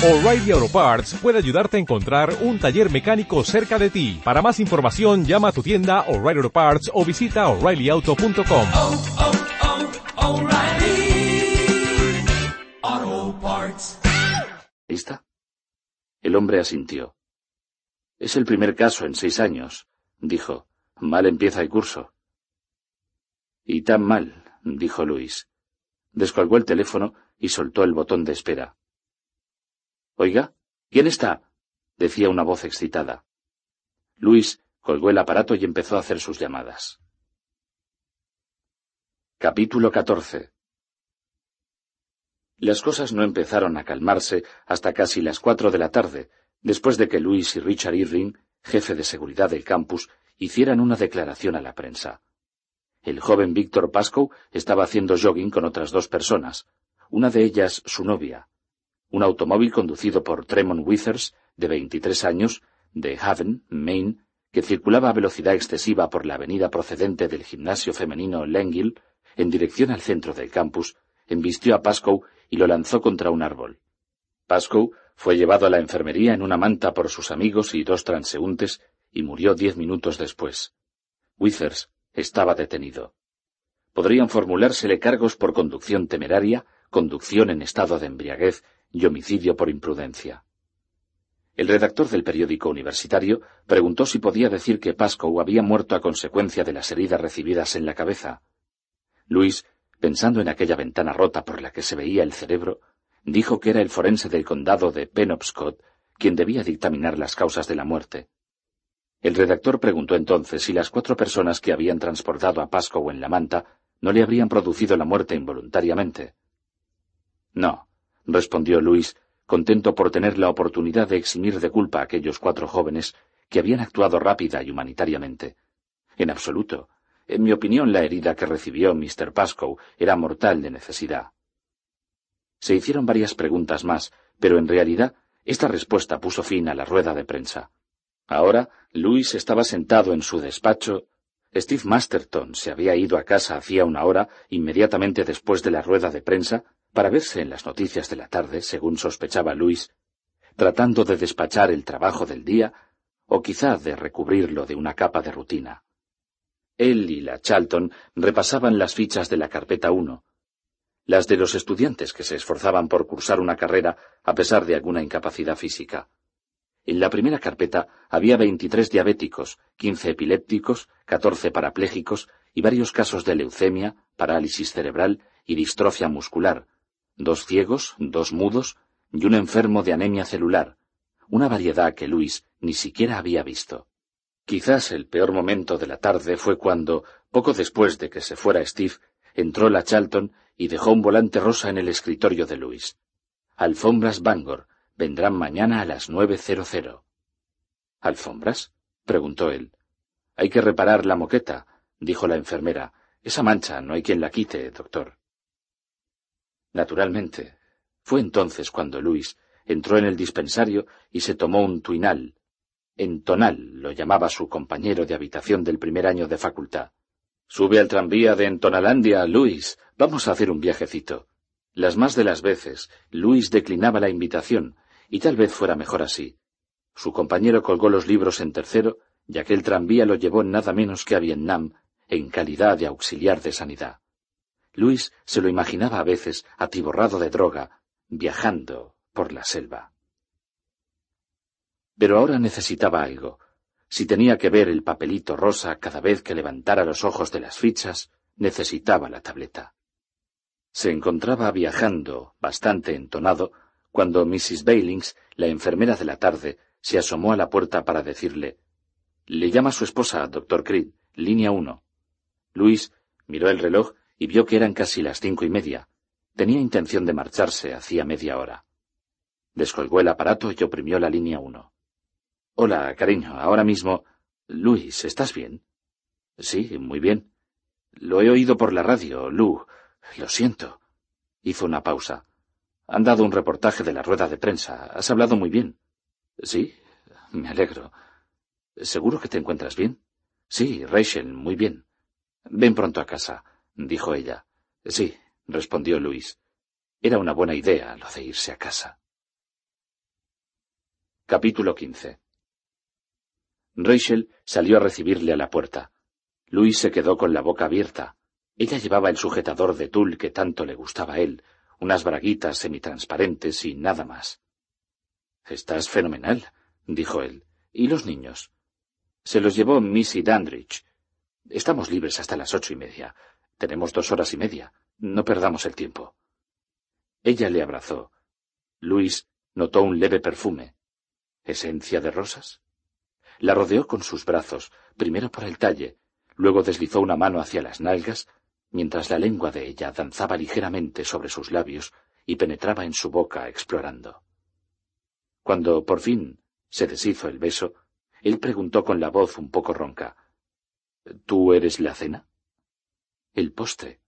O'Reilly Auto Parts puede ayudarte a encontrar un taller mecánico cerca de ti. Para más información, llama a tu tienda O'Reilly Auto Parts o visita oreillyauto.com. oh, oh, Parts. ¿Lista? El hombre asintió. Es el primer caso en seis años, dijo. Mal empieza el curso. Y tan mal, dijo Luis. Descolgó el teléfono y soltó el botón de espera. Oiga, ¿quién está? decía una voz excitada. Luis colgó el aparato y empezó a hacer sus llamadas. Capítulo 14 Las cosas no empezaron a calmarse hasta casi las cuatro de la tarde, después de que Luis y Richard Irving, jefe de seguridad del campus, hicieran una declaración a la prensa. El joven Víctor Pascoe estaba haciendo jogging con otras dos personas, una de ellas su novia. Un automóvil conducido por Tremont Withers, de 23 años, de Haven, Maine, que circulaba a velocidad excesiva por la avenida procedente del gimnasio femenino Lengill, en dirección al centro del campus, embistió a Pascoe y lo lanzó contra un árbol. Pascoe fue llevado a la enfermería en una manta por sus amigos y dos transeúntes y murió diez minutos después. Withers estaba detenido. Podrían formulársele cargos por conducción temeraria, conducción en estado de embriaguez y homicidio por imprudencia. El redactor del periódico universitario preguntó si podía decir que Pascoe había muerto a consecuencia de las heridas recibidas en la cabeza. Luis, pensando en aquella ventana rota por la que se veía el cerebro, dijo que era el forense del condado de Penobscot quien debía dictaminar las causas de la muerte. El redactor preguntó entonces si las cuatro personas que habían transportado a Pascoe en la manta no le habrían producido la muerte involuntariamente. No, respondió Luis, contento por tener la oportunidad de eximir de culpa a aquellos cuatro jóvenes que habían actuado rápida y humanitariamente. En absoluto. En mi opinión, la herida que recibió Mr. Pascoe era mortal de necesidad. Se hicieron varias preguntas más, pero en realidad esta respuesta puso fin a la rueda de prensa. Ahora, Luis estaba sentado en su despacho. Steve Masterton se había ido a casa hacía una hora, inmediatamente después de la rueda de prensa, para verse en las noticias de la tarde, según sospechaba Luis, tratando de despachar el trabajo del día, o quizá de recubrirlo de una capa de rutina. Él y la Charlton repasaban las fichas de la carpeta 1, las de los estudiantes que se esforzaban por cursar una carrera a pesar de alguna incapacidad física. En la primera carpeta había veintitrés diabéticos, quince epilépticos, catorce parapléjicos y varios casos de leucemia, parálisis cerebral y distrofia muscular, dos ciegos, dos mudos y un enfermo de anemia celular, una variedad que Luis ni siquiera había visto. Quizás el peor momento de la tarde fue cuando, poco después de que se fuera Steve, entró la Charlton y dejó un volante rosa en el escritorio de Luis. Alfombras Bangor vendrán mañana a las nueve cero cero. ¿Alfombras? preguntó él. Hay que reparar la moqueta, dijo la enfermera. Esa mancha no hay quien la quite, doctor. Naturalmente. Fue entonces cuando Luis entró en el dispensario y se tomó un tuinal. Entonal lo llamaba su compañero de habitación del primer año de facultad. Sube al tranvía de Entonalandia, Luis. Vamos a hacer un viajecito. Las más de las veces, Luis declinaba la invitación, y tal vez fuera mejor así. Su compañero colgó los libros en tercero, y aquel tranvía lo llevó nada menos que a Vietnam, en calidad de auxiliar de sanidad. Luis se lo imaginaba a veces atiborrado de droga, viajando por la selva. Pero ahora necesitaba algo. Si tenía que ver el papelito rosa cada vez que levantara los ojos de las fichas, necesitaba la tableta. Se encontraba viajando, bastante entonado, cuando Mrs. Bailings, la enfermera de la tarde, se asomó a la puerta para decirle Le llama su esposa, doctor Creed, línea uno. Luis miró el reloj y vio que eran casi las cinco y media. Tenía intención de marcharse hacía media hora. Descolgó el aparato y oprimió la línea uno. Hola, cariño, ahora mismo. Luis, ¿estás bien? Sí, muy bien. Lo he oído por la radio, Lu. Lo siento. Hizo una pausa. Han dado un reportaje de la rueda de prensa. Has hablado muy bien. Sí, me alegro. ¿Seguro que te encuentras bien? Sí, Rachel, muy bien. Ven pronto a casa, dijo ella. Sí, respondió Luis. Era una buena idea lo de irse a casa. Capítulo 15 Rachel salió a recibirle a la puerta. Luis se quedó con la boca abierta. Ella llevaba el sujetador de tul que tanto le gustaba a él, unas braguitas semitransparentes y nada más. Estás fenomenal, dijo él. ¿Y los niños? Se los llevó Missy Dandridge. Estamos libres hasta las ocho y media. Tenemos dos horas y media. No perdamos el tiempo. Ella le abrazó. Luis notó un leve perfume. ¿Esencia de rosas? La rodeó con sus brazos, primero por el talle, luego deslizó una mano hacia las nalgas, mientras la lengua de ella danzaba ligeramente sobre sus labios y penetraba en su boca explorando. Cuando, por fin, se deshizo el beso, él preguntó con la voz un poco ronca ¿Tú eres la cena? El postre.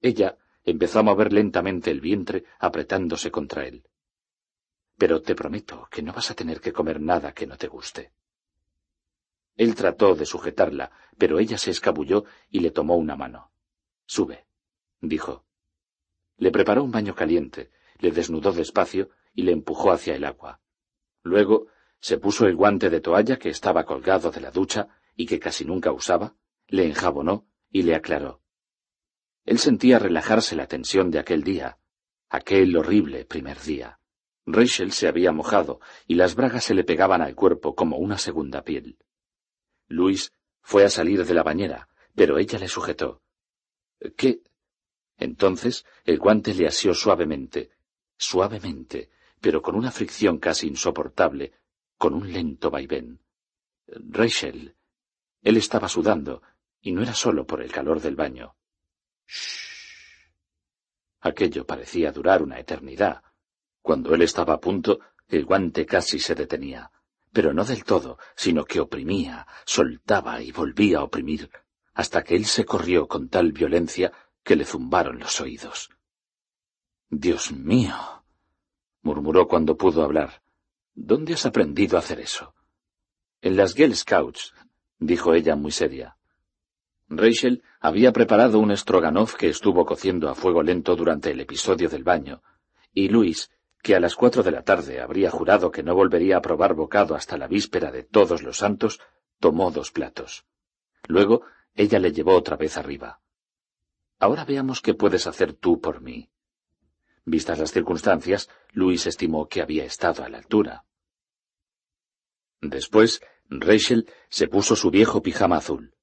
Ella empezó a mover lentamente el vientre apretándose contra él. Pero te prometo que no vas a tener que comer nada que no te guste. Él trató de sujetarla, pero ella se escabulló y le tomó una mano. Sube, dijo. Le preparó un baño caliente, le desnudó despacio y le empujó hacia el agua. Luego se puso el guante de toalla que estaba colgado de la ducha y que casi nunca usaba, le enjabonó y le aclaró. Él sentía relajarse la tensión de aquel día, aquel horrible primer día. Rachel se había mojado y las bragas se le pegaban al cuerpo como una segunda piel. Luis fue a salir de la bañera, pero ella le sujetó. ¿Qué? Entonces el guante le asió suavemente, suavemente, pero con una fricción casi insoportable, con un lento vaivén. Rachel. Él estaba sudando, y no era solo por el calor del baño. Shh. Aquello parecía durar una eternidad. Cuando él estaba a punto, el guante casi se detenía, pero no del todo, sino que oprimía, soltaba y volvía a oprimir, hasta que él se corrió con tal violencia que le zumbaron los oídos. Dios mío, murmuró cuando pudo hablar. ¿Dónde has aprendido a hacer eso? En las Girl Scouts, dijo ella muy seria. Rachel había preparado un stroganoff que estuvo cociendo a fuego lento durante el episodio del baño, y Luis, que a las cuatro de la tarde habría jurado que no volvería a probar bocado hasta la víspera de todos los santos, tomó dos platos. Luego ella le llevó otra vez arriba. Ahora veamos qué puedes hacer tú por mí. Vistas las circunstancias, Luis estimó que había estado a la altura. Después, Rachel se puso su viejo pijama azul.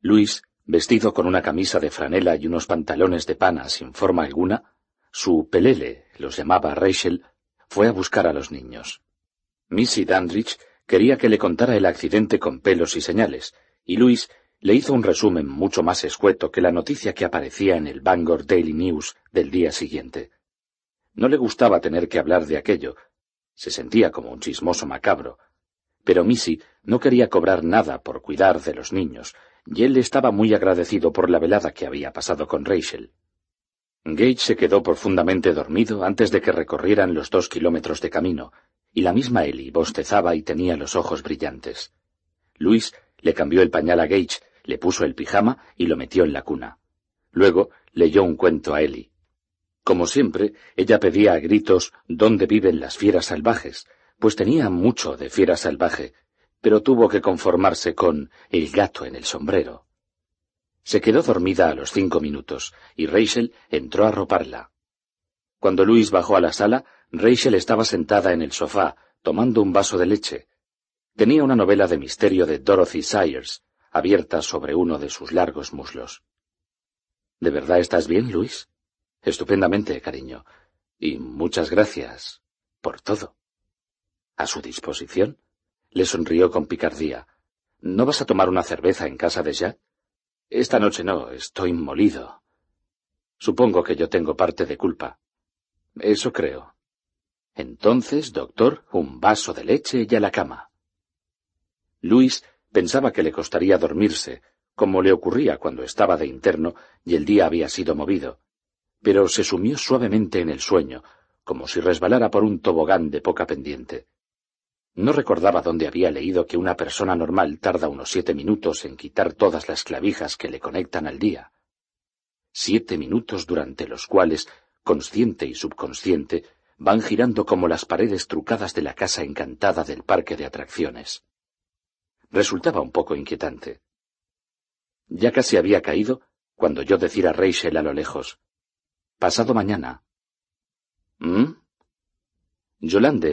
Luis, vestido con una camisa de franela y unos pantalones de pana sin forma alguna, su pelele, los llamaba Rachel, fue a buscar a los niños. Missy Dandridge quería que le contara el accidente con pelos y señales, y Luis le hizo un resumen mucho más escueto que la noticia que aparecía en el Bangor Daily News del día siguiente. No le gustaba tener que hablar de aquello. Se sentía como un chismoso macabro. Pero Missy no quería cobrar nada por cuidar de los niños, y él estaba muy agradecido por la velada que había pasado con Rachel. Gage se quedó profundamente dormido antes de que recorrieran los dos kilómetros de camino, y la misma Ellie bostezaba y tenía los ojos brillantes. Luis le cambió el pañal a Gage, le puso el pijama y lo metió en la cuna. Luego leyó un cuento a Ellie. Como siempre, ella pedía a gritos dónde viven las fieras salvajes, pues tenía mucho de fiera salvaje, pero tuvo que conformarse con el gato en el sombrero. Se quedó dormida a los cinco minutos, y Rachel entró a roparla. Cuando Luis bajó a la sala, Rachel estaba sentada en el sofá, tomando un vaso de leche. Tenía una novela de misterio de Dorothy Sayers, abierta sobre uno de sus largos muslos. ¿De verdad estás bien, Luis? Estupendamente, cariño. Y muchas gracias por todo. ¿A su disposición? Le sonrió con picardía. ¿No vas a tomar una cerveza en casa de Jack? Esta noche no, estoy molido. Supongo que yo tengo parte de culpa. Eso creo. Entonces, doctor, un vaso de leche y a la cama. Luis pensaba que le costaría dormirse, como le ocurría cuando estaba de interno y el día había sido movido, pero se sumió suavemente en el sueño, como si resbalara por un tobogán de poca pendiente. No recordaba dónde había leído que una persona normal tarda unos siete minutos en quitar todas las clavijas que le conectan al día. Siete minutos durante los cuales, consciente y subconsciente, van girando como las paredes trucadas de la casa encantada del parque de atracciones. Resultaba un poco inquietante. Ya casi había caído cuando yo decir a Rachel a lo lejos, pasado mañana. ¿Mm? Yolande